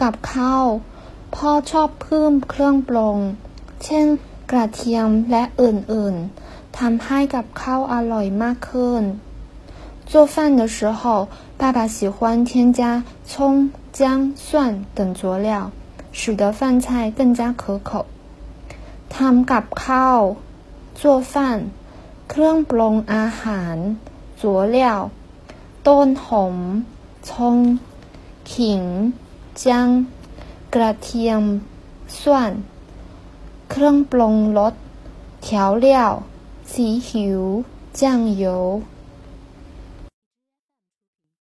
ำกับข้าวพ่อชอบเพิ่มเครื่องปรุงเช่น กระเทียมและอื่นๆทำให้กับข้าวอร่อยมากขึ้น做饭的时候，爸爸喜欢添加葱、姜、蒜等佐料，使得饭菜更加可口。ทำกับข้าว做饭เครื่องปรุงอาหาร佐料ต้นหอม葱ขิง 姜กระเทียม蒜เครื่องปรุงรส调料สีหิว酱油